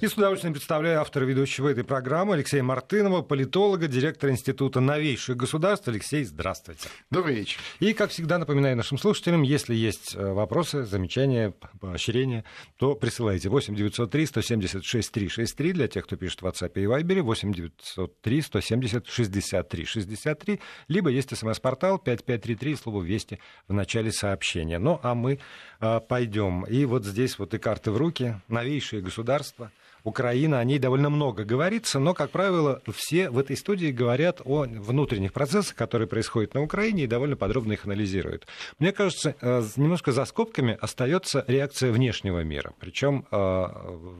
И с удовольствием представляю автора ведущего этой программы Алексея Мартынова, политолога, директора Института новейших государств. Алексей, здравствуйте. Добрый вечер. И, как всегда, напоминаю нашим слушателям, если есть э, вопросы, замечания, поощрения, то присылайте 8 903 176 363 для тех, кто пишет в WhatsApp и Viber, 8 903 170 63 63, либо есть смс-портал 5533, слово «Вести» в начале сообщения. Ну, а мы а, пойдем. И вот здесь вот и карты в руки, новейшие государства – Украина, о ней довольно много говорится, но, как правило, все в этой студии говорят о внутренних процессах, которые происходят на Украине, и довольно подробно их анализируют. Мне кажется, э, немножко за скобками остается реакция внешнего мира, причем э,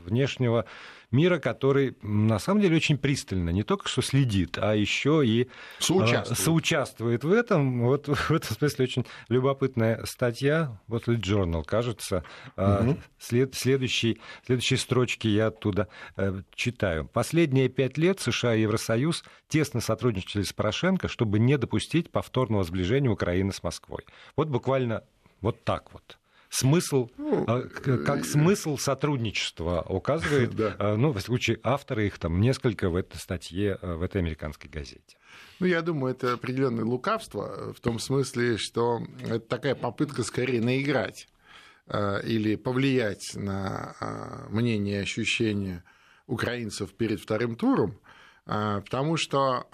внешнего мира, который на самом деле очень пристально не только что следит, а еще и а, соучаствует, соучаствует в этом. Вот в этом смысле очень любопытная статья, вот Journal, кажется, угу. след, следующие, следующие строчки я оттуда э, читаю. Последние пять лет США и Евросоюз тесно сотрудничали с Порошенко, чтобы не допустить повторного сближения Украины с Москвой. Вот буквально вот так вот смысл, ну, а, как э, смысл сотрудничества указывает. А, ну, в случае авторы их там несколько в этой статье, э, в этой американской газете. Ну, я думаю, это определенное лукавство в том смысле, что это такая попытка скорее наиграть или повлиять на мнение и ощущения украинцев перед вторым туром, потому что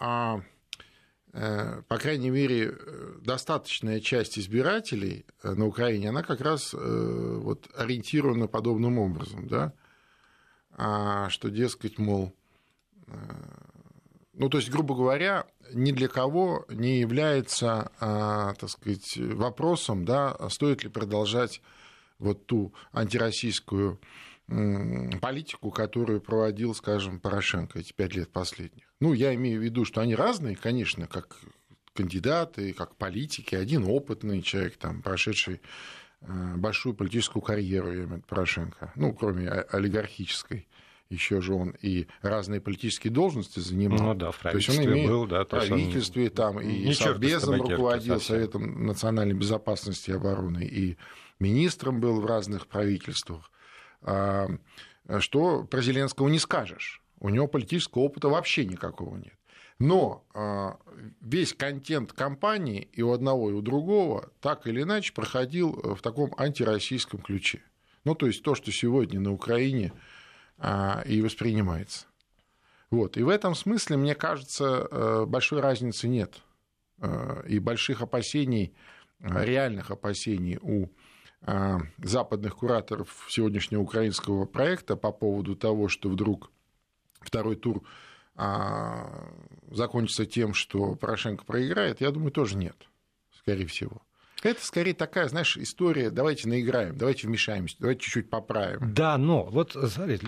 по крайней мере, э, достаточная часть избирателей э, на Украине, она как раз вот, ориентирована подобным образом, да, а, что, дескать, мол, ну, то есть, грубо говоря, ни для кого не является, а, так сказать, вопросом, да, стоит ли продолжать вот ту антироссийскую политику, которую проводил, скажем, Порошенко эти пять лет последних. Ну, я имею в виду, что они разные, конечно, как кандидаты, как политики. Один опытный человек, там, прошедший э, большую политическую карьеру, я имею в виду Порошенко, ну, кроме олигархической еще же он и разные политические должности занимал. Ну да, в правительстве то есть он имеет был, да. В правительстве там и Совбезом руководил, Советом национальной безопасности и обороны, и министром был в разных правительствах. А, что про Зеленского не скажешь. У него политического опыта вообще никакого нет. Но а, весь контент кампании и у одного, и у другого так или иначе проходил в таком антироссийском ключе. Ну, то есть то, что сегодня на Украине а, и воспринимается. Вот. И в этом смысле, мне кажется, э, большой разницы нет. Э, и больших опасений, реальных опасений у западных кураторов сегодняшнего украинского проекта по поводу того, что вдруг второй тур а, закончится тем, что Порошенко проиграет, я думаю, тоже нет, скорее всего. Это скорее такая, знаешь, история, давайте наиграем, давайте вмешаемся, давайте чуть-чуть поправим. Да, но вот, смотрите,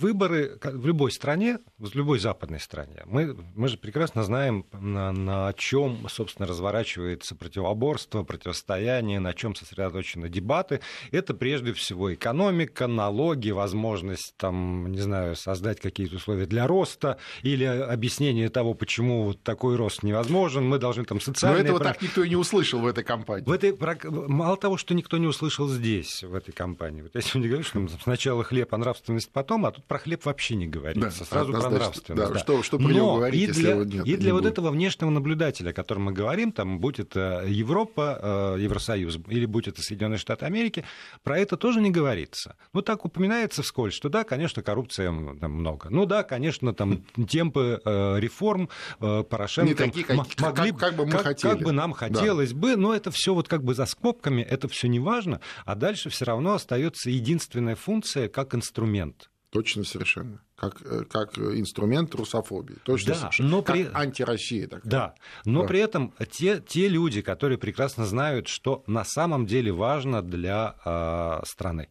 выборы в любой стране, в любой западной стране, мы, мы же прекрасно знаем, на, на чем, собственно, разворачивается противоборство, противостояние, на чем сосредоточены дебаты. Это прежде всего экономика, налоги, возможность, там, не знаю, создать какие-то условия для роста или объяснение того, почему вот такой рост невозможен. Мы должны там социальные... Но этого так никто и не услышал в этой кампании. В этой, мало того, что никто не услышал здесь, в этой кампании. Вот я сегодня говорю, что сначала хлеб, а нравственность потом, а тут про хлеб вообще не говорится, да, сразу про нравственность. Да, да. Что, что про него говорить, и если для, его нет? И для вот будет. этого внешнего наблюдателя, о котором мы говорим, там, будь это Европа, э, Евросоюз, или будь это Соединенные Штаты Америки, про это тоже не говорится. Ну, так упоминается вскользь, что да, конечно, коррупция там много. Ну да, конечно, там темпы э, реформ э, Порошенко не такие, как, могли, как, как бы мы как, хотели. Как бы нам хотелось да. бы, но это все вот как бы за скобками, это все не важно, а дальше все равно остается единственная функция как инструмент. Точно совершенно. Как, э, как инструмент русофобии. Точно да, совершенно. Но как при... антироссия такая. Да, но да. при этом те, те люди, которые прекрасно знают, что на самом деле важно для э, страны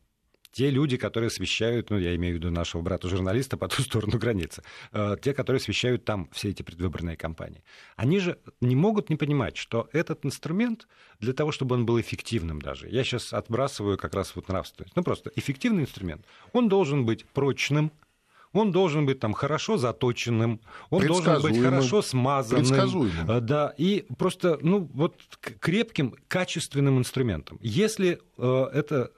те люди, которые освещают, ну, я имею в виду нашего брата-журналиста по ту сторону границы, э, те, которые освещают там все эти предвыборные кампании, они же не могут не понимать, что этот инструмент для того, чтобы он был эффективным даже, я сейчас отбрасываю как раз вот нравственность, ну, просто эффективный инструмент, он должен быть прочным, он должен быть там хорошо заточенным, он должен быть хорошо смазанным. Э, да, и просто, ну, вот крепким, качественным инструментом. Если э, это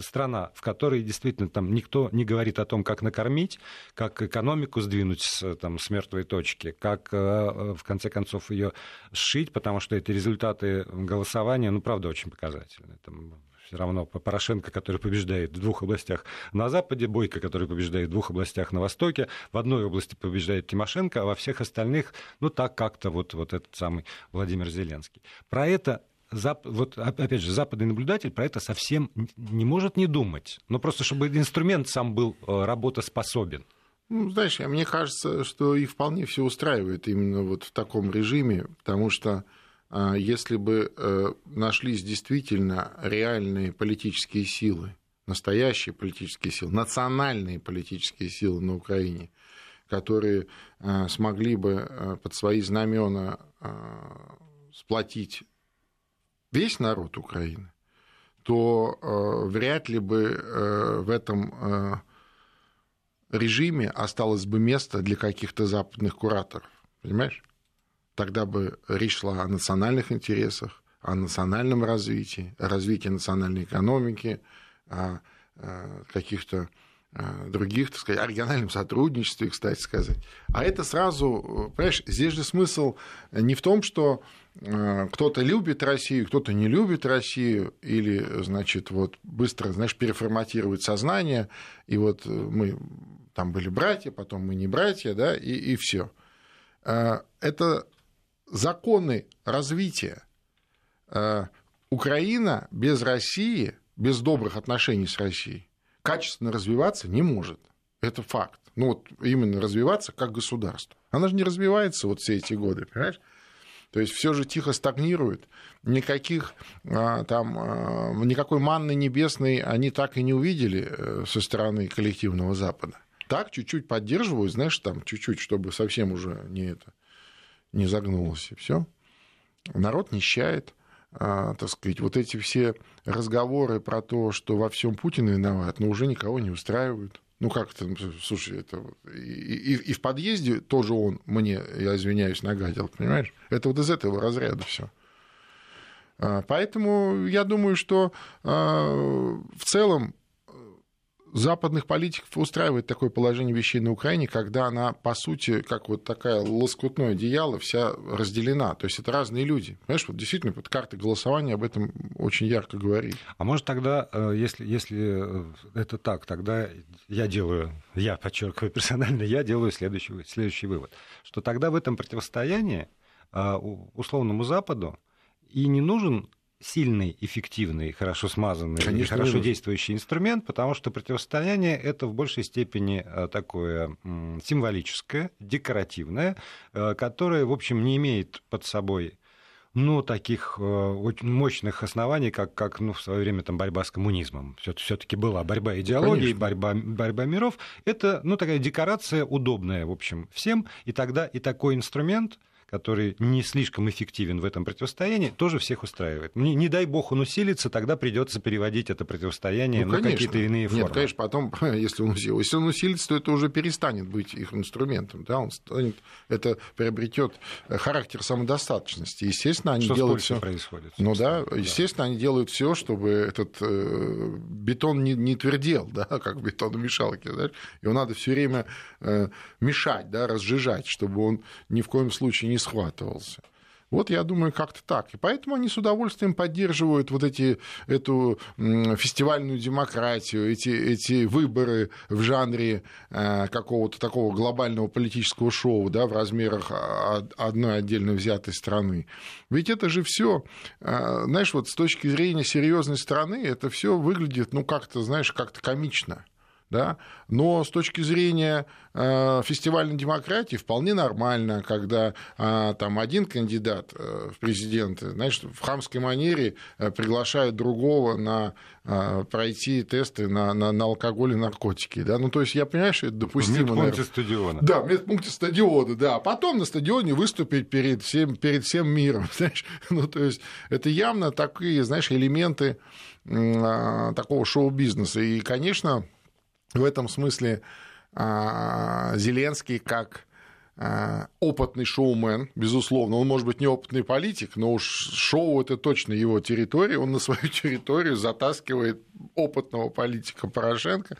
страна, в которой действительно там никто не говорит о том, как накормить, как экономику сдвинуть с, там, с мертвой точки, как э, э в конце концов ее сшить, потому что это результаты голосования, ну, правда, очень показательные. Там, все равно Порошенко, который побеждает в двух областях на Западе, Бойко, который побеждает в двух областях на Востоке, в одной области побеждает Тимошенко, а во всех остальных, ну, так как-то вот, вот этот самый Владимир Зеленский. Про это вот опять же, западный наблюдатель про это совсем не может не думать. Но просто чтобы инструмент сам был э, работоспособен. Ну, знаешь, мне кажется, что и вполне все устраивает именно вот в таком режиме, потому что если бы э, нашлись действительно реальные политические силы, настоящие политические силы, национальные политические силы на Украине, которые э, смогли бы э, под свои знамена сплотить весь народ Украины, то вряд ли бы в этом режиме осталось бы место для каких-то западных кураторов. Понимаешь? Тогда бы речь шла о национальных интересах, о национальном развитии, о развитии национальной экономики, о каких-то других, так сказать, о региональном сотрудничестве, кстати сказать. А это сразу, понимаешь, здесь же смысл не в том, что кто-то любит Россию, кто-то не любит Россию, или, значит, вот быстро, знаешь, переформатировать сознание, и вот мы там были братья, потом мы не братья, да, и, и все. Это законы развития. Э, Украина без России, без добрых отношений с Россией, качественно развиваться не может. Это факт. Ну вот именно развиваться как государство. Она же не развивается вот все эти годы, понимаешь? То есть все же тихо стагнирует, никаких а, там а, никакой манны небесной они так и не увидели э, со стороны коллективного Запада. Так чуть-чуть поддерживают, знаешь, там чуть-чуть, чтобы совсем уже не это не загнулось, и все. Народ нищает, а, так сказать, вот эти все разговоры про то, что во всем Путин виноват, но уже никого не устраивают. Ну как то слушай, это и, и, и в подъезде тоже он мне, я извиняюсь, нагадил, понимаешь? Это вот из этого разряда все. А, поэтому я думаю, что а, в целом западных политиков устраивает такое положение вещей на Украине, когда она, по сути, как вот такая лоскутное одеяло, вся разделена. То есть это разные люди. Понимаешь, вот действительно, вот карта голосования об этом очень ярко говорит. А может тогда, э, если, если э, это так, тогда я делаю, я подчеркиваю персонально, я делаю следующий, следующий вывод, что тогда в этом противостоянии э, условному Западу и не нужен сильный, эффективный, хорошо смазанный Конечно, и хорошо действующий инструмент, потому что противостояние это в большей степени э, такое символическое, декоративное, э, которое, в общем, не имеет под собой ну, таких э, очень мощных оснований, как, как ну, в свое время там, борьба с коммунизмом. Все-таки была борьба идеологии, борьба, борьба миров. Это ну, такая декорация удобная, в общем, всем. И тогда и такой инструмент который не слишком эффективен в этом противостоянии, тоже всех устраивает. Не, не дай бог он усилится, тогда придется переводить это противостояние ну, на какие-то иные формы. Нет, конечно, потом, если он усилится, если он усилится, то это уже перестанет быть их инструментом. Да? Он станет, это приобретет характер самодостаточности. Естественно, они Что делают все. происходит. Ну да, естественно, да. они делают все, чтобы этот э, бетон не, не твердел, да, как бетономешалки. Да? Его надо все время э, мешать, да, разжижать, чтобы он ни в коем случае не не схватывался. Вот я думаю, как-то так. И поэтому они с удовольствием поддерживают вот эти, эту фестивальную демократию, эти, эти выборы в жанре э, какого-то такого глобального политического шоу да, в размерах одной отдельно взятой страны. Ведь это же все, э, знаешь, вот с точки зрения серьезной страны, это все выглядит, ну, как-то, знаешь, как-то комично да, но с точки зрения э, фестивальной демократии вполне нормально, когда э, там один кандидат э, в президенты, знаешь, в хамской манере э, приглашает другого на э, пройти тесты на, на, на алкоголь и наркотики, да, ну то есть я понимаю, что это допустимо. В медпункте стадиона. Да, в медпункте стадиона, да, а потом на стадионе выступить перед всем, перед всем миром, знаешь, ну то есть это явно такие, знаешь, элементы такого шоу-бизнеса, и, конечно, в этом смысле Зеленский как Э, опытный шоумен, безусловно. Он может быть не опытный политик, но уж шоу это точно его территория. Он на свою территорию затаскивает опытного политика Порошенко.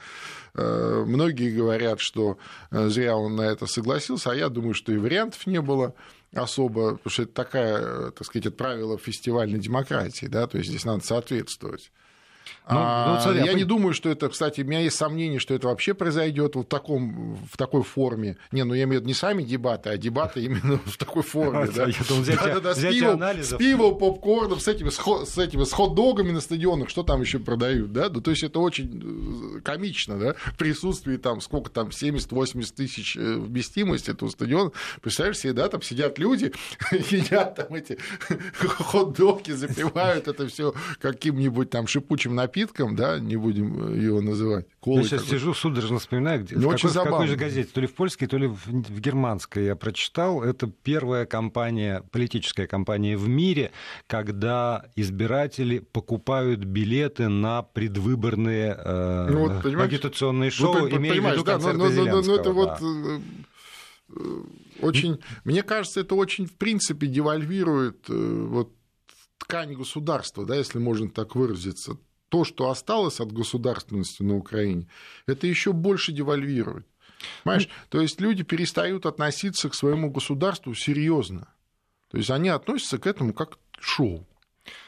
Э, многие говорят, что э, зря он на это согласился, а я думаю, что и вариантов не было особо, потому что это такая, так сказать, правило фестивальной демократии, да, то есть здесь надо соответствовать. Ну, ну а, ну, смотри, я а... не думаю, что это, кстати, у меня есть сомнение, что это вообще произойдет в, таком, в такой форме. Не, ну я имею в виду не сами дебаты, а дебаты именно в такой форме. Да, с пивом, попкорном, с этими, с этими с хот-догами на стадионах, что там еще продают, да? Ну, то есть это очень э, комично, да? В присутствии там, сколько там, 70-80 тысяч э, вместимости этого стадиона. Представляешь себе, да, там сидят люди, едят там эти хот-доги, запивают это все каким-нибудь там шипучим напитком, да, не будем э, его называть. Колой я сейчас какой. сижу, судорожно вспоминаю, где, ну, в, какой, в какой же газете, то ли в польской, то ли в, в германской я прочитал. Это первая кампания, политическая кампания в мире, когда избиратели покупают билеты на предвыборные э, ну, вот, агитационные шоу, вы, имея в виду да, но, но, но, но это да. вот э, э, очень, мне кажется, это очень, в принципе, девальвирует вот ткань государства, да, если можно так выразиться то, что осталось от государственности на Украине, это еще больше девальвирует. Понимаешь? То есть люди перестают относиться к своему государству серьезно. То есть они относятся к этому как к шоу.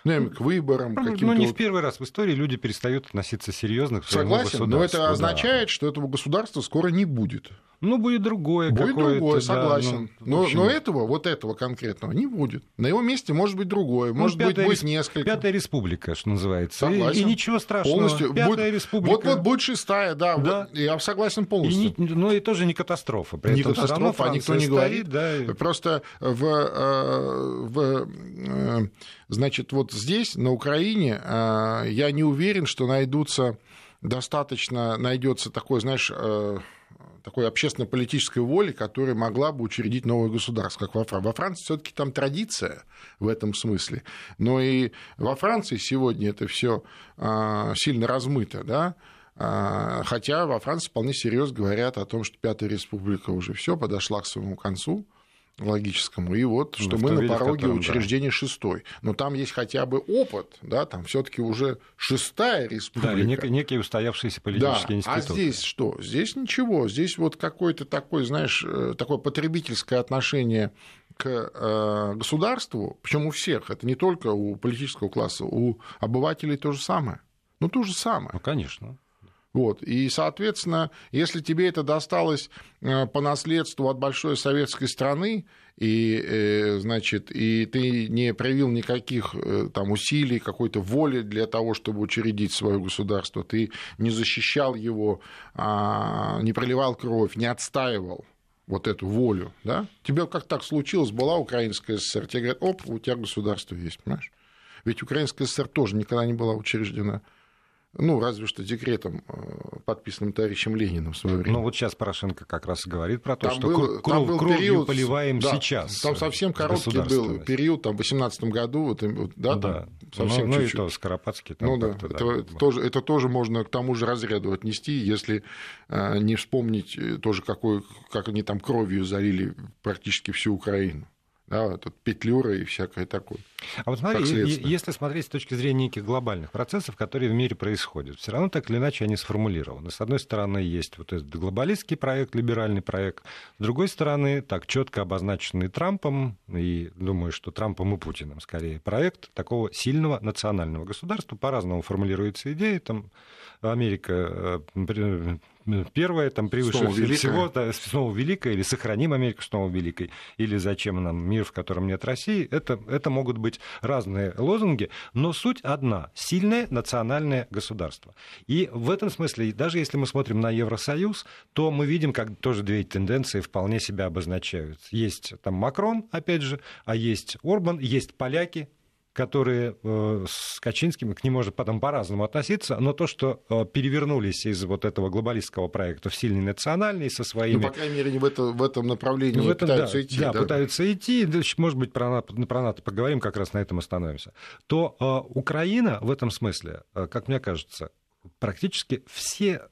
Ну, к выборам. Ну, ну не в первый раз в истории люди перестают относиться серьезно к своему Согласен, но это означает, да. что этого государства скоро не будет. Ну, будет другое Будет другое, согласен. Да, ну, но, но этого, вот этого конкретного не будет. На его месте может быть другое, ну, может быть, будет респ... несколько. Пятая республика, что называется. Согласен. И, и ничего страшного. Полностью. Пятая будет... республика. Вот-вот будет шестая, да, да. Вот, я согласен полностью. И не, ну, и тоже не катастрофа. При не катастрофа, а никто не стоит, говорит. Да. Просто в, э, в, э, значит, вот здесь, на Украине, э, я не уверен, что найдутся достаточно, найдется такой, знаешь, такой общественно-политической воли, которая могла бы учредить новое государство, как во Франции. Во Франции все-таки там традиция в этом смысле. Но и во Франции сегодня это все а, сильно размыто, да, а, Хотя во Франции вполне серьезно говорят о том, что Пятая Республика уже все подошла к своему концу, логическому. И вот, что ну, мы на пороге котором, учреждения да. шестой. Но там есть хотя бы опыт, да, там все таки уже шестая республика. Да, нек- некие устоявшиеся политические да. институты. А здесь что? Здесь ничего. Здесь вот какое-то такое, знаешь, э, такое потребительское отношение к э, государству, причем у всех, это не только у политического класса, у обывателей то же самое. Ну, то же самое. Ну, конечно. Вот. И, соответственно, если тебе это досталось э, по наследству от большой советской страны, и, э, значит, и ты не проявил никаких э, там, усилий, какой-то воли для того, чтобы учредить свое государство, ты не защищал его, а, не проливал кровь, не отстаивал вот эту волю, да? Тебе как так случилось, была Украинская ССР, тебе говорят, оп, у тебя государство есть, понимаешь? Ведь Украинская ССР тоже никогда не была учреждена. Ну, разве что декретом, э, подписанным товарищем Лениным в свое время. Ну, вот сейчас Порошенко как раз говорит про то, там что был, кров, был кровью период, поливаем да, сейчас. Там совсем короткий был период, там, в 2018 году, вот, да, да. Там, совсем ну, чуть-чуть. Ну, и то Скоропадский. Там ну, да, это, да, это, тоже, это тоже можно к тому же разряду отнести, если э, не вспомнить э, тоже, какой, как они там кровью залили практически всю Украину да, тут петлюра и всякое такое. А вот смотри, если смотреть с точки зрения неких глобальных процессов, которые в мире происходят, все равно так или иначе они сформулированы. С одной стороны, есть вот этот глобалистский проект, либеральный проект, с другой стороны, так четко обозначенный Трампом, и думаю, что Трампом и Путиным скорее, проект такого сильного национального государства. По-разному формулируется идея, там Америка э, первое, там превыше снова всего, да, снова великая, или сохраним Америку снова великой, или зачем нам мир, в котором нет России, это, это могут быть разные лозунги, но суть одна – сильное национальное государство. И в этом смысле, даже если мы смотрим на Евросоюз, то мы видим, как тоже две тенденции вполне себя обозначают. Есть там Макрон, опять же, а есть Орбан, есть поляки, которые э, с Качинским, к ним может потом по-разному относиться, но то, что э, перевернулись из вот этого глобалистского проекта в сильный национальный со своими... Ну, по крайней мере, в, это, в этом направлении в этом, пытаются да, идти. Да, да, пытаются идти. Может быть, про, про НАТО поговорим, как раз на этом остановимся. То э, Украина в этом смысле, как мне кажется, практически все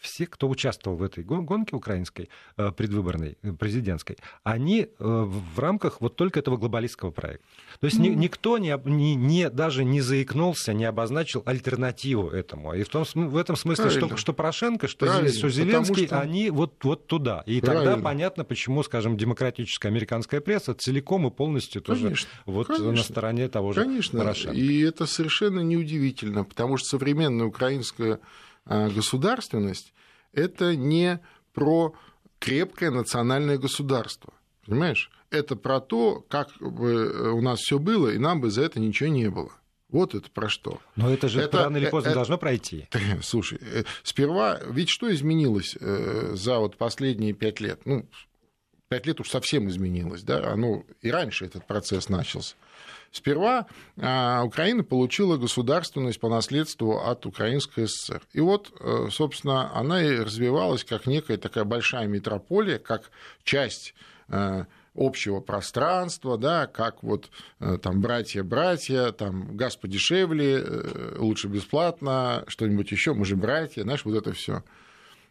все, кто участвовал в этой гонке украинской, э, предвыборной, э, президентской, они в рамках вот только этого глобалистского проекта. То есть mm. никто не, не, не, даже не заикнулся, не обозначил альтернативу этому. И в, том, в этом смысле, что, что Порошенко, что, что Зеленский, что... они вот, вот туда. И Правильно. тогда понятно, почему, скажем, демократическая американская пресса целиком и полностью тоже конечно, вот конечно, на стороне того же конечно. Порошенко. И это совершенно неудивительно, потому что современная украинская государственность – это не про крепкое национальное государство. Понимаешь? Это про то, как бы у нас все было, и нам бы за это ничего не было. Вот это про что. Но это же это, рано или поздно это, должно пройти. Слушай, э, сперва, ведь что изменилось э, за вот последние пять лет? Ну, пять лет уж совсем изменилось, да, оно и раньше этот процесс начался. Сперва а, Украина получила государственность по наследству от Украинской ССР. И вот, э, собственно, она и развивалась как некая такая большая метрополия, как часть э, общего пространства, да, как вот э, там братья-братья, там газ подешевле, лучше бесплатно, что-нибудь еще, мы же братья, знаешь, вот это все.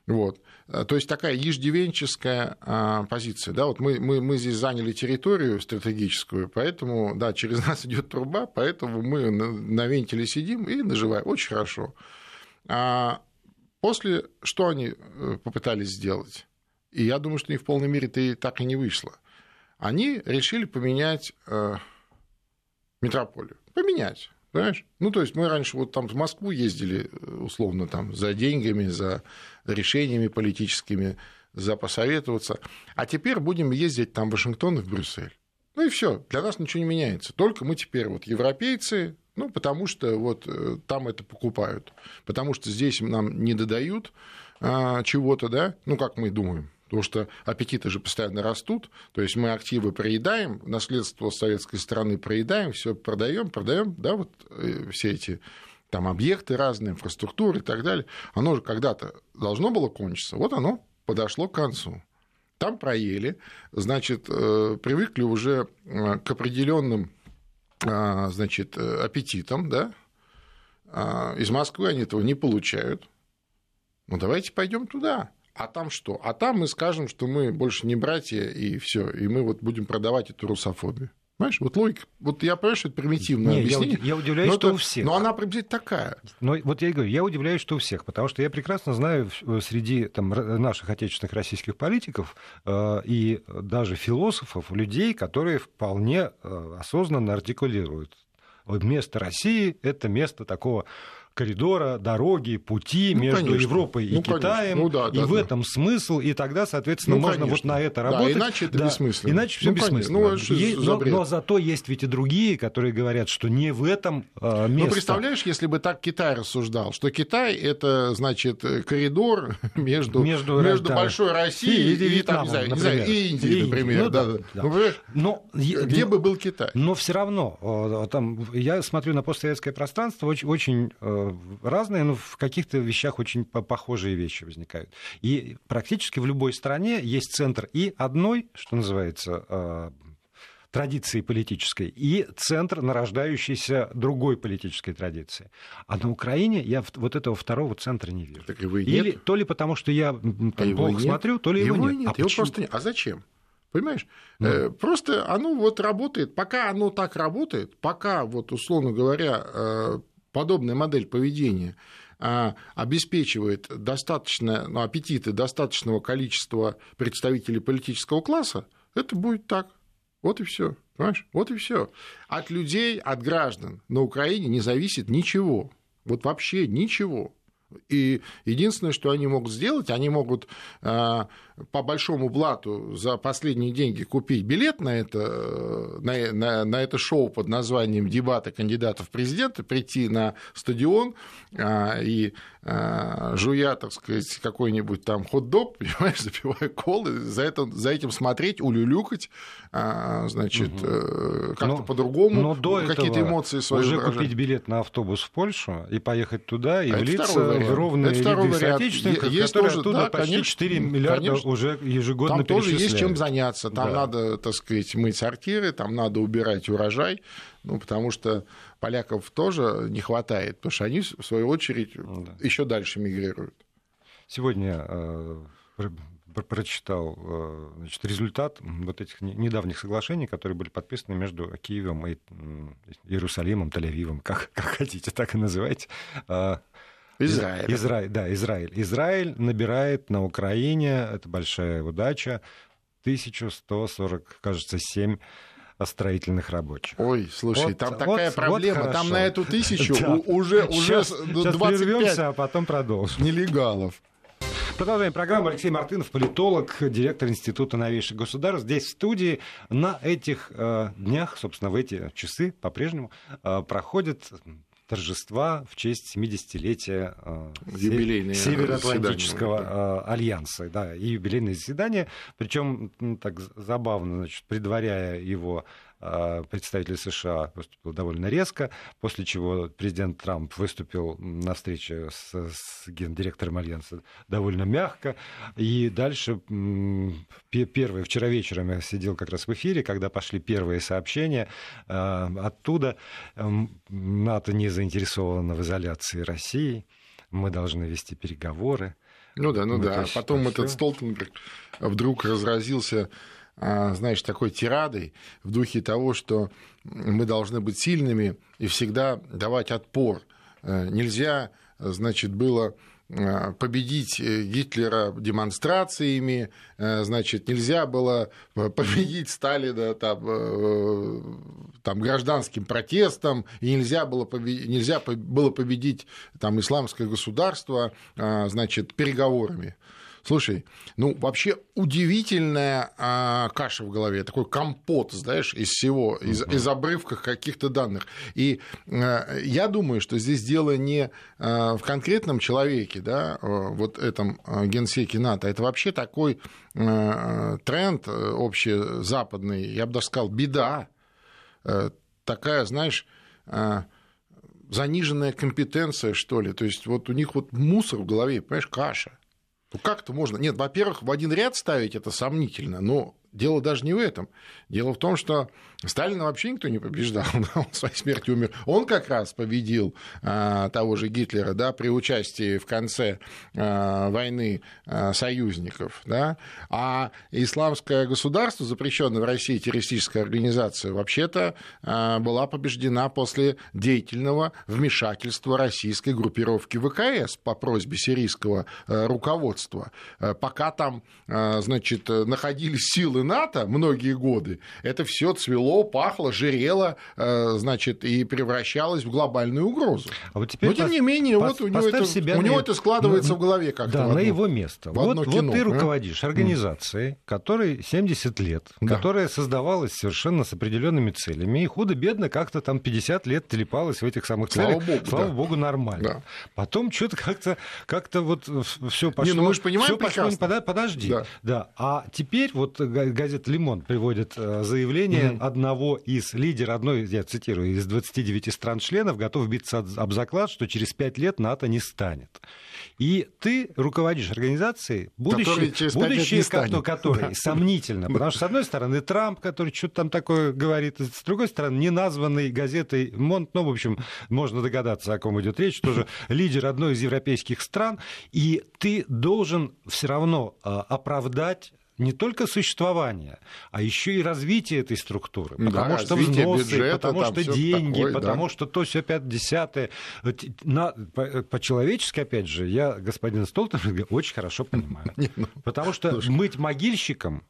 Вот. Э, то есть такая еждивенческая а, позиция. Да, вот мы, мы, мы здесь заняли территорию стратегическую, поэтому, да, через нас идет труба, поэтому мы на, на вентиле сидим и наживаем. Очень хорошо. А после что они э, попытались сделать? И я думаю, что не в полной мере это так и не вышло. Они решили поменять э, метрополию. Поменять. Понимаешь? Ну, то есть мы раньше вот там в Москву ездили, э, условно, там за деньгами, за решениями политическими, за посоветоваться. А теперь будем ездить там в Вашингтон и в Брюссель. Ну и все, для нас ничего не меняется. Только мы теперь вот европейцы, ну, потому что вот э, там это покупают. Потому что здесь нам не додают а, чего-то, да, ну, как мы думаем. Потому что аппетиты же постоянно растут, то есть мы активы проедаем, наследство советской страны проедаем, все продаем, продаем, да, вот э, все эти там объекты разные, инфраструктуры и так далее. Оно же когда-то должно было кончиться, вот оно подошло к концу. Там проели, значит, э, привыкли уже э, к определенным значит, аппетитам, да, а из Москвы они этого не получают. Ну, давайте пойдем туда. А там что? А там мы скажем, что мы больше не братья, и все, и мы вот будем продавать эту русофобию. Понимаешь, вот логика, вот я понимаю, что это примитивное не, объяснение. Я, я удивляюсь, что это, у всех. Но она приблизительно такая. Но вот я и говорю, я удивляюсь, что у всех, потому что я прекрасно знаю э, среди там, наших отечественных российских политиков э, и даже философов, людей, которые вполне э, осознанно артикулируют. Место России – это место такого коридора, дороги, пути ну, между конечно. Европой и ну, Китаем. Ну, да, и да, в этом смысл, и тогда, соответственно, ну, можно конечно. вот на это работать. Да, иначе это да, бессмысленно. Иначе все ну, бессмысленно. Ну, есть, но, но зато есть ведь и другие, которые говорят, что не в этом э, место. Ну, представляешь, если бы так Китай рассуждал, что Китай это, значит, коридор между, между, между да, большой Россией и, и, и, там, Вьетнамом, не знаю, и Индией, например. Ну, да, да. Да. Ну, но, где бы был Китай? Но все равно, там, я смотрю на постсоветское пространство очень, очень разные, но в каких-то вещах очень похожие вещи возникают. И практически в любой стране есть центр и одной, что называется, э, традиции политической и центр нарождающейся другой политической традиции. А на Украине я вот этого второго центра не вижу. Так его и нет. Или то ли потому, что я там, а плохо смотрю, то ли его, его нет. нет. А, его просто нет. а зачем? Понимаешь? Ну. Просто оно вот работает. Пока оно так работает, пока вот, условно говоря, э, подобная модель поведения а, обеспечивает достаточно, ну, аппетиты достаточного количества представителей политического класса, это будет так. Вот и все. Понимаешь? Вот и все. От людей, от граждан на Украине не зависит ничего. Вот вообще ничего. И единственное, что они могут сделать, они могут а, по большому блату за последние деньги купить билет на это, на, на, на это шоу под названием «Дебаты кандидатов в президенты», прийти на стадион а, и жуя, так сказать, какой-нибудь там хот-дог, понимаешь, запивая колы, за, это, за этим смотреть, улюлюкать, а, значит, угу. как-то по-другому какие-то эмоции свои Уже выражать. купить билет на автобус в Польшу и поехать туда и а влиться в ровные ряды соотечественников, есть которые тоже, оттуда да, почти конечно, 4 миллиарда конечно. уже ежегодно Там тоже есть чем заняться. Там да. надо, так сказать, мыть сортиры, там надо убирать урожай, ну, потому что поляков тоже не хватает, потому что они, в свою очередь, да. еще дальше мигрируют. Сегодня прочитал значит, результат вот этих недавних соглашений, которые были подписаны между Киевом и Иерусалимом, Тель-Авивом, как, как хотите, так и называйте. Израиль. Израиль, да, Израиль. Израиль набирает на Украине, это большая удача, 1140, кажется, 7 строительных рабочих. Ой, слушай, вот, там такая вот, проблема, вот там на эту тысячу уже, уже сейчас, 25 сейчас а потом продолжим. нелегалов. Продолжаем программу. Алексей Мартынов, политолог, директор Института новейших государств. Здесь в студии на этих э, днях, собственно, в эти часы по-прежнему э, проходит торжества в честь 70-летия э, Североатлантического э, альянса. Да, и юбилейное заседание. Причем так забавно, значит, предваряя его а, представитель США выступил довольно резко, после чего президент Трамп выступил на встрече с, с гендиректором Альянса довольно мягко. И дальше первое, вчера вечером я сидел как раз в эфире, когда пошли первые сообщения а, оттуда. НАТО не заинтересовано в изоляции России, мы должны вести переговоры. Ну да, ну мы да. Потом этот Столтенберг вдруг разразился знаешь, такой тирадой в духе того, что мы должны быть сильными и всегда давать отпор. Э, нельзя, значит, было э, победить э, Гитлера демонстрациями, значит, нельзя было победить Сталина там, там, гражданским протестом, и нельзя было, победить, нельзя было победить там, исламское государство, значит, переговорами. Слушай, ну вообще удивительная а, каша в голове, такой компот, знаешь, из всего, из, из обрывков каких-то данных. И а, я думаю, что здесь дело не а, в конкретном человеке, да, а, вот этом а, генсеке НАТО, это вообще такой а, тренд общезападный, я бы даже сказал, беда, а, такая, знаешь, а, заниженная компетенция, что ли. То есть вот у них вот мусор в голове, понимаешь, каша. Ну как это можно? Нет, во-первых, в один ряд ставить это сомнительно, но дело даже не в этом. Дело в том, что Сталина вообще никто не побеждал, да, он своей смертью умер. Он как раз победил а, того же Гитлера да, при участии в конце а, войны а, союзников. Да. А исламское государство, запрещенное в России террористическая организация, вообще-то а, была побеждена после деятельного вмешательства российской группировки ВКС по просьбе сирийского а, руководства. А, пока там а, значит, находились силы НАТО многие годы, это все цвело, пахло, жирело, э, значит, и превращалось в глобальную угрозу. А вот теперь Но, тем не менее, вот у него, это, себя у него это складывается ну, в голове как-то. Да, на его место. Вот, вот кино, ты руководишь организацией, которой 70 лет, да. которая создавалась совершенно с определенными целями, и худо-бедно как-то там 50 лет телепалась в этих самых целях. Слава богу, Слава да. богу нормально. Да. Потом что-то как-то как вот все пошло. Не, ну мы же понимаем пошло, подожди. Да. да. А теперь вот газета «Лимон» приводит э, заявление mm-hmm. Одного из лидеров, одной, я цитирую, из 29 стран-членов, готов биться об заклад, что через 5 лет НАТО не станет. И ты руководишь организацией, будущее, будущее который, который да. сомнительно. Потому что, с одной стороны, Трамп, который что-то там такое говорит, с другой стороны, не названный газетой Монт, ну, в общем, можно догадаться, о ком идет речь, тоже лидер одной из европейских стран, и ты должен все равно а, оправдать не только существование, а еще и развитие этой структуры. Потому да, что взносы, бюджета, потому что деньги, такое, потому да. что то все пять десятое. На, по-человечески, опять же, я господин Столтенберга очень хорошо понимаю. Ну, потому что быть могильщиком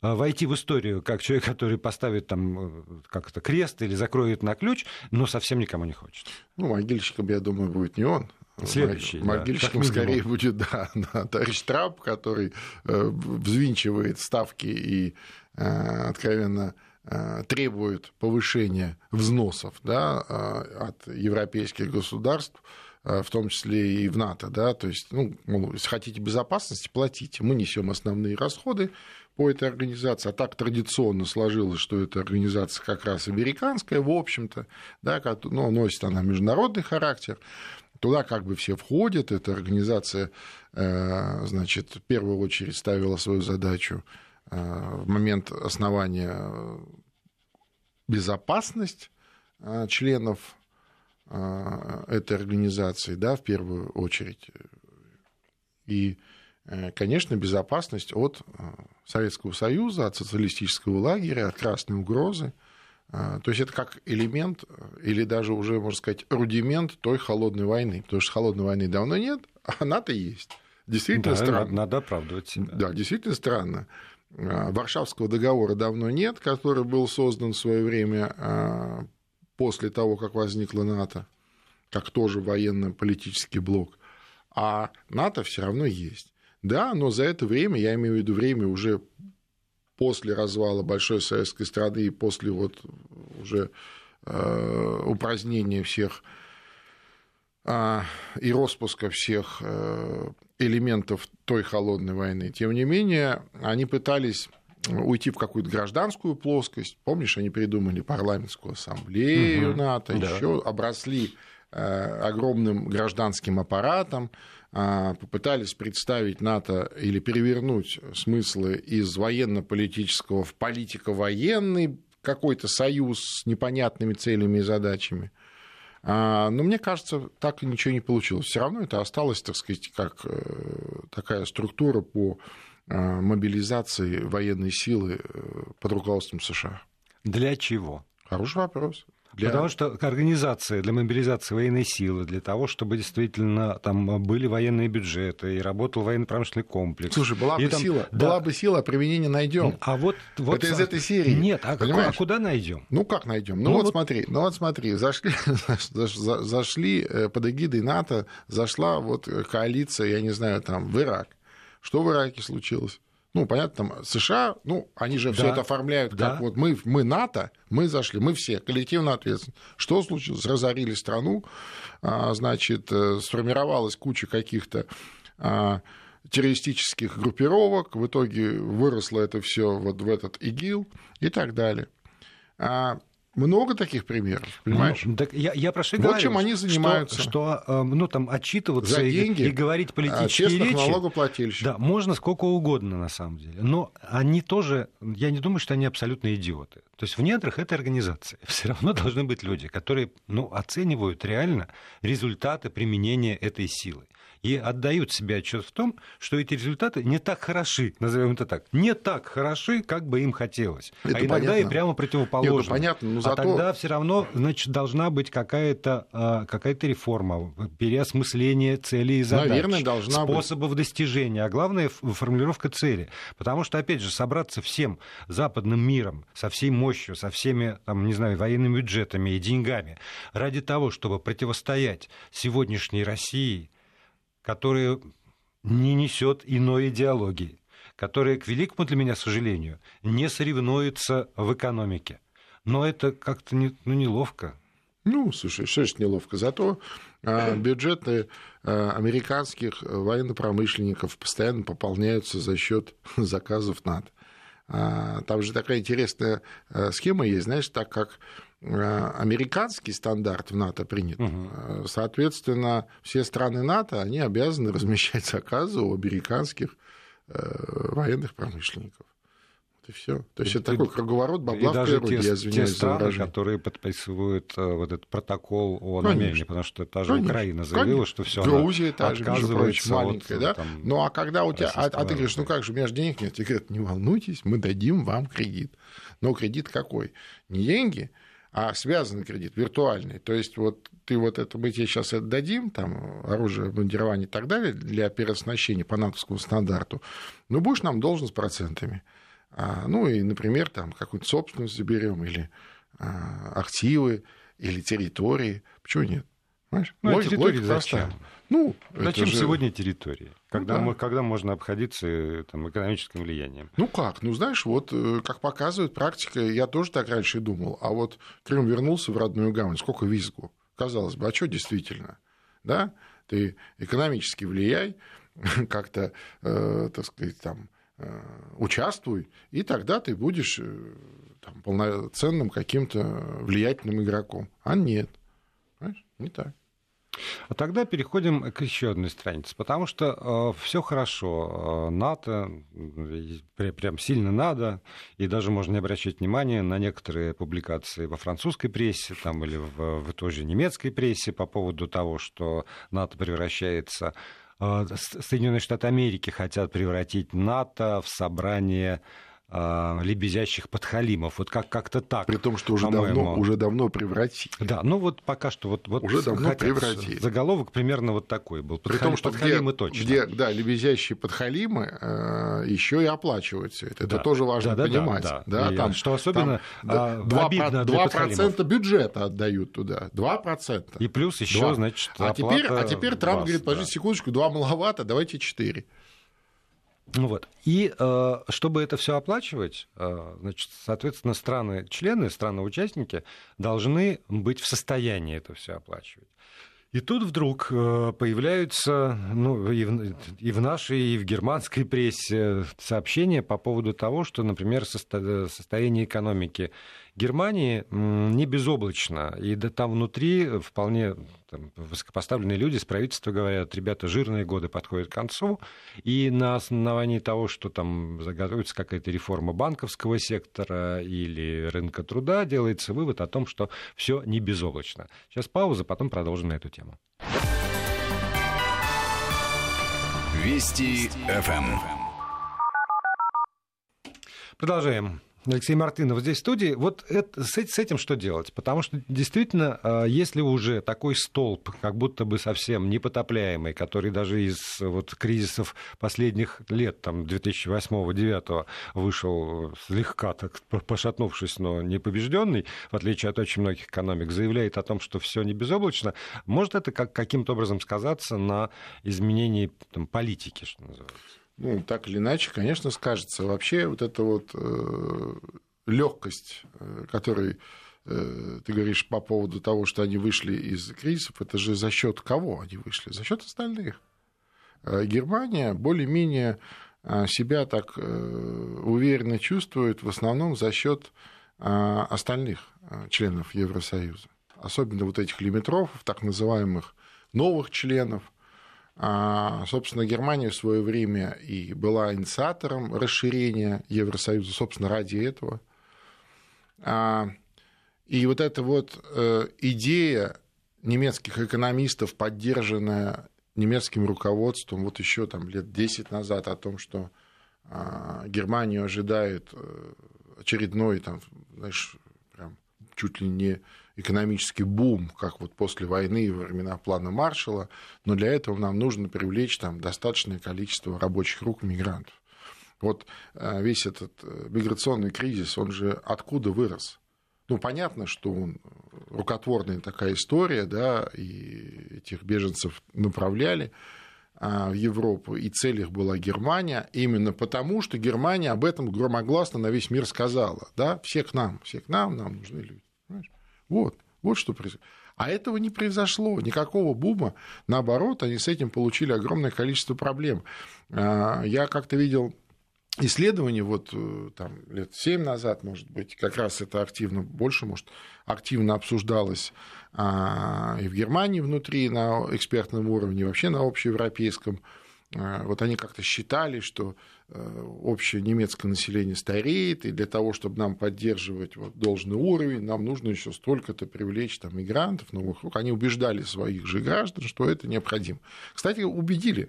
а, войти в историю как человек, который поставит там э, как то крест или закроет на ключ, но совсем никому не хочет. Ну, могильщиком, я думаю, будет не он. Следующий. Могильщиком да, скорее будет, да, да, товарищ Трап, который э, взвинчивает ставки и э, откровенно э, требует повышения взносов да, э, от европейских государств, э, в том числе и в НАТО, да, то есть, ну, мол, если хотите безопасности, платите, мы несем основные расходы по этой организации, а так традиционно сложилось, что эта организация как раз американская, в общем-то, да, ну, носит она международный характер, Туда как бы все входят, эта организация, э, значит, в первую очередь ставила свою задачу э, в момент основания безопасность э, членов этой организации, да, в первую очередь. И, конечно, безопасность от Советского Союза, от социалистического лагеря, от красной угрозы. То есть это как элемент или даже уже, можно сказать, рудимент той холодной войны. Потому что холодной войны давно нет, а НАТО есть. Действительно да, странно. Надо оправдывать себя. Да, действительно странно. Варшавского договора давно нет, который был создан в свое время после того, как возникла НАТО, как тоже военно-политический блок. А НАТО все равно есть. Да, но за это время, я имею в виду время уже после развала Большой Советской страны и после вот уже э, упразднения всех э, и распуска всех э, элементов той холодной войны. Тем не менее, они пытались уйти в какую-то гражданскую плоскость. Помнишь, они придумали парламентскую ассамблею угу, НАТО, да. еще обросли э, огромным гражданским аппаратом, э, попытались представить НАТО или перевернуть смыслы из военно-политического в политико-военный какой-то союз с непонятными целями и задачами. А, но мне кажется, так и ничего не получилось. Все равно это осталось, так сказать, как э, такая структура по Э, мобилизации военной силы э, под руководством США. Для чего? Хороший вопрос. Для... Потому что организация для мобилизации военной силы, для того, чтобы действительно там были военные бюджеты и работал военно-промышленный комплекс. Слушай, была и бы там... сила, да. была бы сила, а применение найдем. А вот, вот это из этой серии. Нет, а, понимаешь? а куда найдем? Ну как найдем? Ну, ну вот, вот смотри, ну вот смотри, зашли, зашли э, под эгидой НАТО, зашла вот коалиция, я не знаю, там в Ирак. Что в Ираке случилось? Ну, понятно, там США, ну, они же да. все это оформляют, как да. вот мы, мы НАТО, мы зашли, мы все, коллективно ответственны. Что случилось? Разорили страну, а, значит, э, сформировалась куча каких-то а, террористических группировок, в итоге выросло это все вот в этот ИГИЛ и так далее. А много таких примеров, понимаешь? Ну, так я, я прошу вот говорю, чем они занимаются. Что, что эм, ну, там, отчитываться За деньги, и, и говорить политические честных речи. налогоплательщиков. Да, можно сколько угодно, на самом деле. Но они тоже, я не думаю, что они абсолютно идиоты. То есть в недрах этой организации все равно должны быть люди, которые ну, оценивают реально результаты применения этой силы и отдают себе отчет в том, что эти результаты не так хороши, назовем это так, не так хороши, как бы им хотелось. Это а иногда понятно. и прямо противоположно. Это понятно, но а зато... А тогда все равно значит, должна быть какая-то а, какая реформа, переосмысление целей и задач, Наверное, должна способов быть. достижения, а главное формулировка цели. Потому что, опять же, собраться всем западным миром со всей мощью, со всеми, там, не знаю, военными бюджетами и деньгами ради того, чтобы противостоять сегодняшней России, которая не несет иной идеологии, которая, к великому для меня сожалению, не соревнуется в экономике. Но это как-то не, ну, неловко. Ну, слушай, что ж неловко. Зато а, бюджеты а, американских военно-промышленников постоянно пополняются за счет заказов НАТО. А, там же такая интересная а, схема есть, знаешь, так как Э, американский стандарт в НАТО принят. Угу. Соответственно, все страны НАТО, они обязаны размещать заказы у американских э, военных промышленников. Вот и все. То есть и, это и, такой круговорот бабла и в природе, те, я извиняюсь те страны, за которые подписывают вот этот протокол о намерении, потому что та же конечно, Украина заявила, конечно. что все Грузия та же, между прочим, маленькая, да? Там, ну а когда у тебя, а, а ты говоришь, ну как же, у меня же денег нет, тебе говорят, не волнуйтесь, мы дадим вам кредит. Но кредит какой? Не деньги, а связанный кредит, виртуальный. То есть вот ты вот это, мы тебе сейчас это дадим, там, оружие, бандирование и так далее, для переоснащения по натовскому стандарту, ну, будешь нам должен с процентами. А, ну, и, например, там, какую-то собственность заберем, или а, активы, или территории. Почему нет? Понимаешь? Ну, а логика, логика зачем? Ну, Зачем же... сегодня территории? Когда, ну, да. мы, когда можно обходиться э, там, экономическим влиянием? Ну как? Ну знаешь, вот э, как показывает практика, я тоже так раньше думал, а вот Крым вернулся в родную гавань, сколько визгу? Казалось бы, а что действительно? Да? Ты экономически влияй, как-то, э, так сказать, там, э, участвуй, и тогда ты будешь э, там, полноценным каким-то влиятельным игроком. А нет. Понимаешь? Не так. А тогда переходим к еще одной странице, потому что э, все хорошо, э, НАТО, э, прям сильно надо, и даже можно не обращать внимания на некоторые публикации во французской прессе там, или в, в той же немецкой прессе по поводу того, что НАТО превращается Соединенные Штаты Америки хотят превратить НАТО в собрание э, лебезящих подхалимов. Вот как- как-то так. При том, что уже давно, уже давно превратили. Да, ну вот пока что вот, вот уже давно превратили. Заголовок примерно вот такой был. Подхали, При том, что подхалимы где, точно. Где, да, лебезящие подхалимы э, еще и оплачивают все это. Да. Это тоже важно да, понимать. Да, да, да. там, что особенно там, 2, обидно 2 процента бюджета отдают туда. 2 процента. И плюс еще, значит, а теперь, а теперь Трамп вас, говорит, подождите да. секундочку, 2 маловато, давайте 4. Вот. И э, чтобы это все оплачивать, э, значит, соответственно, страны-члены, страны-участники должны быть в состоянии это все оплачивать. И тут вдруг э, появляются ну, и, в, и в нашей, и в германской прессе сообщения по поводу того, что, например, состояние экономики Германии не безоблачно, и да, там внутри вполне там, высокопоставленные люди с правительства говорят, ребята, жирные годы подходят к концу, и на основании того, что там заготовится какая-то реформа банковского сектора или рынка труда, делается вывод о том, что все не безоблачно. Сейчас пауза, потом продолжим на эту тему. Вести ФМ. Продолжаем. Алексей Мартынов здесь в студии. Вот это, с, с этим что делать? Потому что действительно, а, если уже такой столб, как будто бы совсем непотопляемый, который даже из вот, кризисов последних лет, там, 2008-2009 вышел слегка так пошатнувшись, но не побежденный, в отличие от очень многих экономик, заявляет о том, что все не безоблачно, может это как, каким-то образом сказаться на изменении там, политики, что называется? Ну, так или иначе, конечно, скажется. Вообще вот эта вот э, легкость, э, которой э, ты говоришь по поводу того, что они вышли из кризисов, это же за счет кого они вышли? За счет остальных. Э, Германия более-менее э, себя так э, уверенно чувствует в основном за счет остальных членов Евросоюза. Особенно вот этих лимитрофов, так называемых новых членов – собственно, Германия в свое время и была инициатором расширения Евросоюза, собственно, ради этого. А, и вот эта вот э, идея немецких экономистов, поддержанная немецким руководством вот еще там лет 10 назад о том, что а, Германию ожидает э, очередной, там, знаешь, прям чуть ли не экономический бум, как вот после войны во времена плана Маршала, но для этого нам нужно привлечь там достаточное количество рабочих рук мигрантов. Вот э, весь этот э, миграционный кризис, он же откуда вырос? Ну, понятно, что он рукотворная такая история, да, и этих беженцев направляли а, в Европу, и цель их была Германия, именно потому, что Германия об этом громогласно на весь мир сказала, да, все к нам, все к нам, нам нужны люди. Вот, вот что происходит. А этого не произошло, никакого бума. Наоборот, они с этим получили огромное количество проблем. А, я как-то видел исследование вот э, там лет семь назад, может быть, как раз это активно, больше, может, активно обсуждалось а, и в Германии внутри на экспертном уровне, вообще на общеевропейском. А, вот они как-то считали, что э, общее немецкое население стареет, и для того, чтобы нам поддерживать вот должный уровень, нам нужно еще столько-то привлечь там, мигрантов, новых рук. Они убеждали своих же граждан, что это необходимо. Кстати, убедили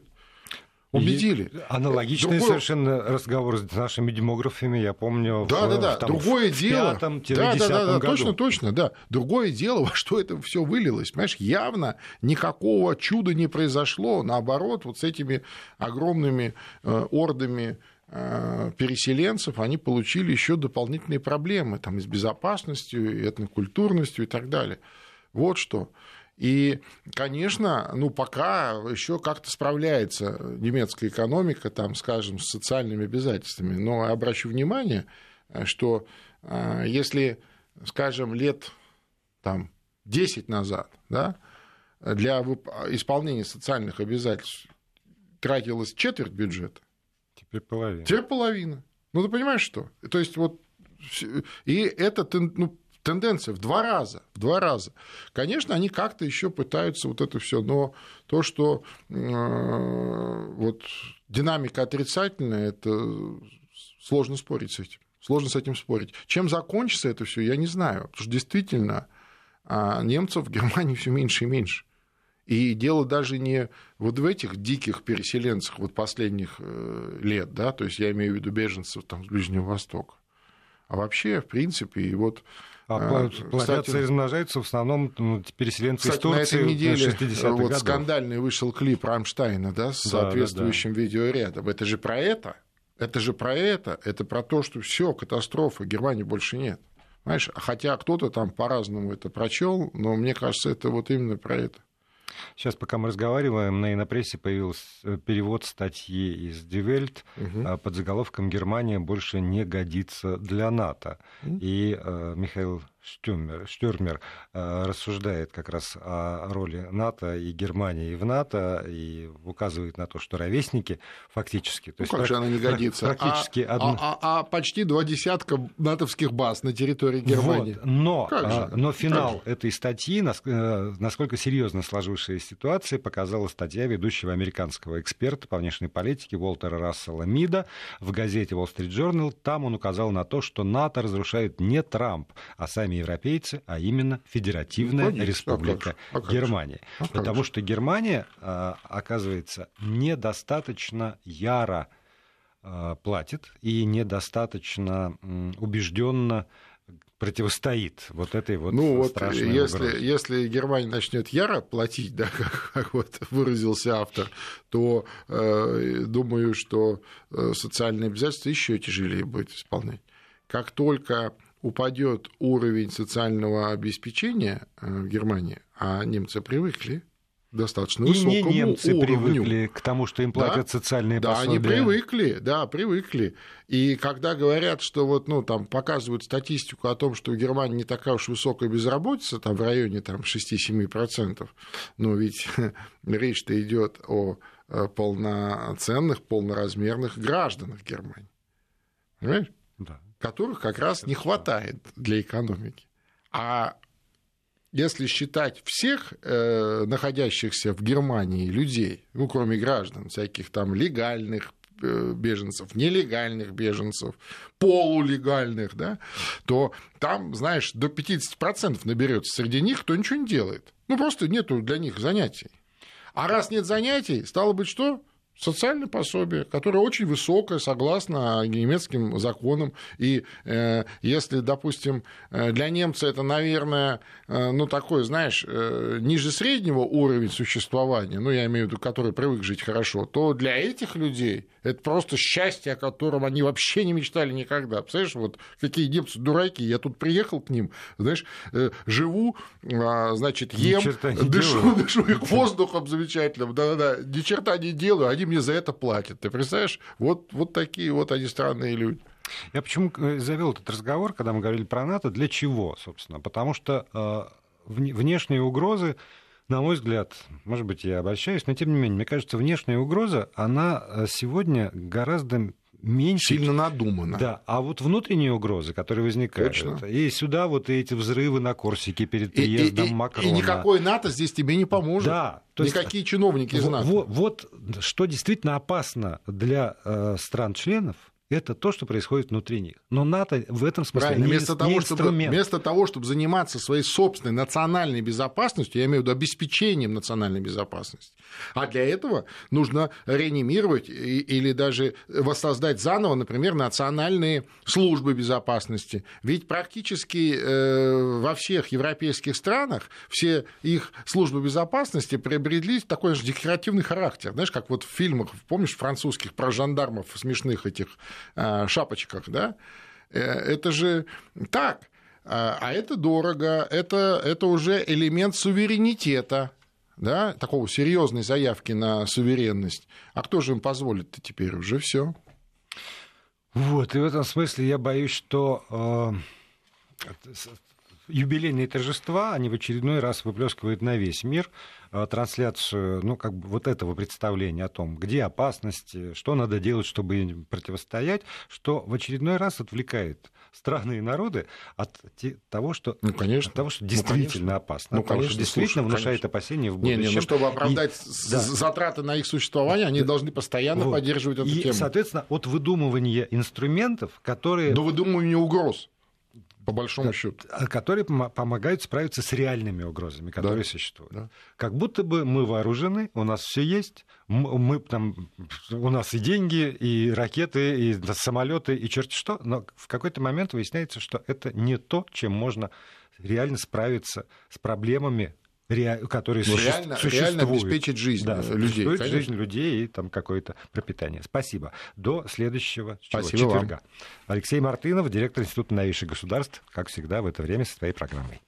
Убедили. И аналогичный Другой... совершенно разговор с нашими демографами, я помню. Да, в, да, да. Там, Другое в дело. Пятом, да, да, да, да, точно, точно, да. Другое дело, во что это все вылилось. Понимаешь, явно никакого чуда не произошло. Наоборот, вот с этими огромными э, ордами э, переселенцев они получили еще дополнительные проблемы там, и с безопасностью, и этнокультурностью и так далее. Вот что. И, конечно, ну, пока еще как-то справляется немецкая экономика, там, скажем, с социальными обязательствами. Но обращу внимание, что а, если, скажем, лет там, 10 назад да, для исполнения социальных обязательств тратилось четверть бюджета, теперь половина. Теперь половина. Ну, ты понимаешь, что? То есть вот и это ну, тенденция в два раза, в два раза. Конечно, они как-то еще пытаются вот это все, но то, что э, вот динамика отрицательная, это сложно спорить с этим. Сложно с этим спорить. Чем закончится это все, я не знаю. Потому что действительно а, немцев в Германии все меньше и меньше. И дело даже не вот в этих диких переселенцах вот последних э, лет, да, то есть я имею в виду беженцев там с Ближнего Востока, а вообще, в принципе, и вот а, а плодятся и размножаются в основном ну, переселенцы кстати, из Турции на этой неделе вот годов. скандальный вышел клип Рамштайна да, с да, соответствующим да, да. видеорядом. Это же про это. Это же про это. Это про то, что все, катастрофа, Германии больше нет. Знаешь, хотя кто-то там по-разному это прочел, но мне кажется, это вот именно про это. Сейчас, пока мы разговариваем, на инопрессе появился э, перевод статьи из Die угу. под заголовком «Германия больше не годится для НАТО». Угу. И э, Михаил Штюрмер, Штюрмер э, рассуждает как раз о роли НАТО и Германии в НАТО и указывает на то, что ровесники фактически... То ну, есть как же она не годится? Практически а, одно... а, а, а почти два десятка натовских баз на территории Германии. Вот, но, а, но финал этой статьи, э, насколько серьезно сложившаяся ситуация, показала статья ведущего американского эксперта по внешней политике Уолтера Рассела Мида в газете Wall Street Journal. Там он указал на то, что НАТО разрушает не Трамп, а сами европейцы, а именно Федеративная ну, Конечно, Республика а как, а Германия. А Потому что Германия, а, оказывается, недостаточно яро а, платит и недостаточно убежденно противостоит вот этой вот ну, вот если, угрозе. если Германия начнет яро платить, да, как, как вот выразился автор, то э, думаю, что э, социальные обязательства еще тяжелее будет исполнять. Как только упадет уровень социального обеспечения э, в Германии, а немцы привыкли достаточно и высокому не немцы уровню. привыкли к тому, что им платят да? социальные да, пособия. Да, они привыкли, да, привыкли. И когда говорят, что вот, ну, там показывают статистику о том, что в Германии не такая уж высокая безработица, там в районе там, 6-7%, но ведь речь-то идет о э, полноценных, полноразмерных гражданах Германии. Понимаешь? Да которых как раз не хватает для экономики. А если считать всех э, находящихся в Германии людей, ну, кроме граждан, всяких там легальных э, беженцев, нелегальных беженцев, полулегальных, да, то там, знаешь, до 50% наберется среди них, кто ничего не делает. Ну, просто нету для них занятий. А раз нет занятий, стало быть, что? Социальное пособие, которое очень высокое, согласно немецким законам. И э, если, допустим, э, для немца это, наверное, э, ну, такой, знаешь, э, ниже среднего уровень существования, ну, я имею в виду, который привык жить хорошо, то для этих людей это просто счастье, о котором они вообще не мечтали никогда. Представляешь, вот какие немцы дураки. Я тут приехал к ним, знаешь, э, живу, а, значит, ем, дышу, дышу их воздухом замечательным, да-да-да, ни черта не делаю, они мне за это платят. Ты представляешь? Вот, вот такие вот они странные люди. Я почему э, завел этот разговор, когда мы говорили про НАТО, для чего, собственно? Потому что э, внешние угрозы на мой взгляд, может быть, я обольщаюсь, но тем не менее, мне кажется, внешняя угроза, она э, сегодня гораздо меньше. Сильно надумано. Да, а вот внутренние угрозы, которые возникают, Точно. и сюда вот эти взрывы на Корсике перед приездом и, и, Макрона. И никакой НАТО здесь тебе не поможет. Да. То Никакие есть, чиновники из НАТО. Вот, вот что действительно опасно для э, стран-членов, это то, что происходит внутри них. Но НАТО в этом смысле Правильно. не, вместо не того, Чтобы, вместо того, чтобы заниматься своей собственной национальной безопасностью, я имею в виду обеспечением национальной безопасности, а для этого нужно реанимировать или даже воссоздать заново, например, национальные службы безопасности. Ведь практически э, во всех европейских странах все их службы безопасности приобрели такой же декоративный характер. Знаешь, как вот в фильмах, помнишь, французских про жандармов смешных этих шапочках, да, э, это же так. А, а это дорого, это, это уже элемент суверенитета, да, такого серьезной заявки на суверенность. А кто же им позволит-то теперь уже все? Вот, и в этом смысле я боюсь, что э, юбилейные торжества, они в очередной раз выплескивают на весь мир э, трансляцию, ну, как бы вот этого представления о том, где опасности, что надо делать, чтобы им противостоять, что в очередной раз отвлекает страны и народы от того, что, ну, конечно. От того, что действительно ну, опасно, ну, от того, конечно, что действительно слушай, внушает конечно. опасения в будущем. Не, не, ну, чтобы оправдать и, да. затраты на их существование, они должны постоянно вот. поддерживать эту и, тему. соответственно, от выдумывания инструментов, которые... До выдумывания угроз. По большому счету. Которые помогают справиться с реальными угрозами, которые да. существуют. Да. Как будто бы мы вооружены, у нас все есть, мы, там, у нас и деньги, и ракеты, и самолеты, и черти что, но в какой-то момент выясняется, что это не то, чем можно реально справиться с проблемами которые ну, реально, существуют. Реально обеспечить жизнь да, людей. Конечно. жизнь людей и там какое-то пропитание. Спасибо. До следующего Спасибо четверга. Вам. Алексей Мартынов, директор Института новейших государств, как всегда в это время со своей программой.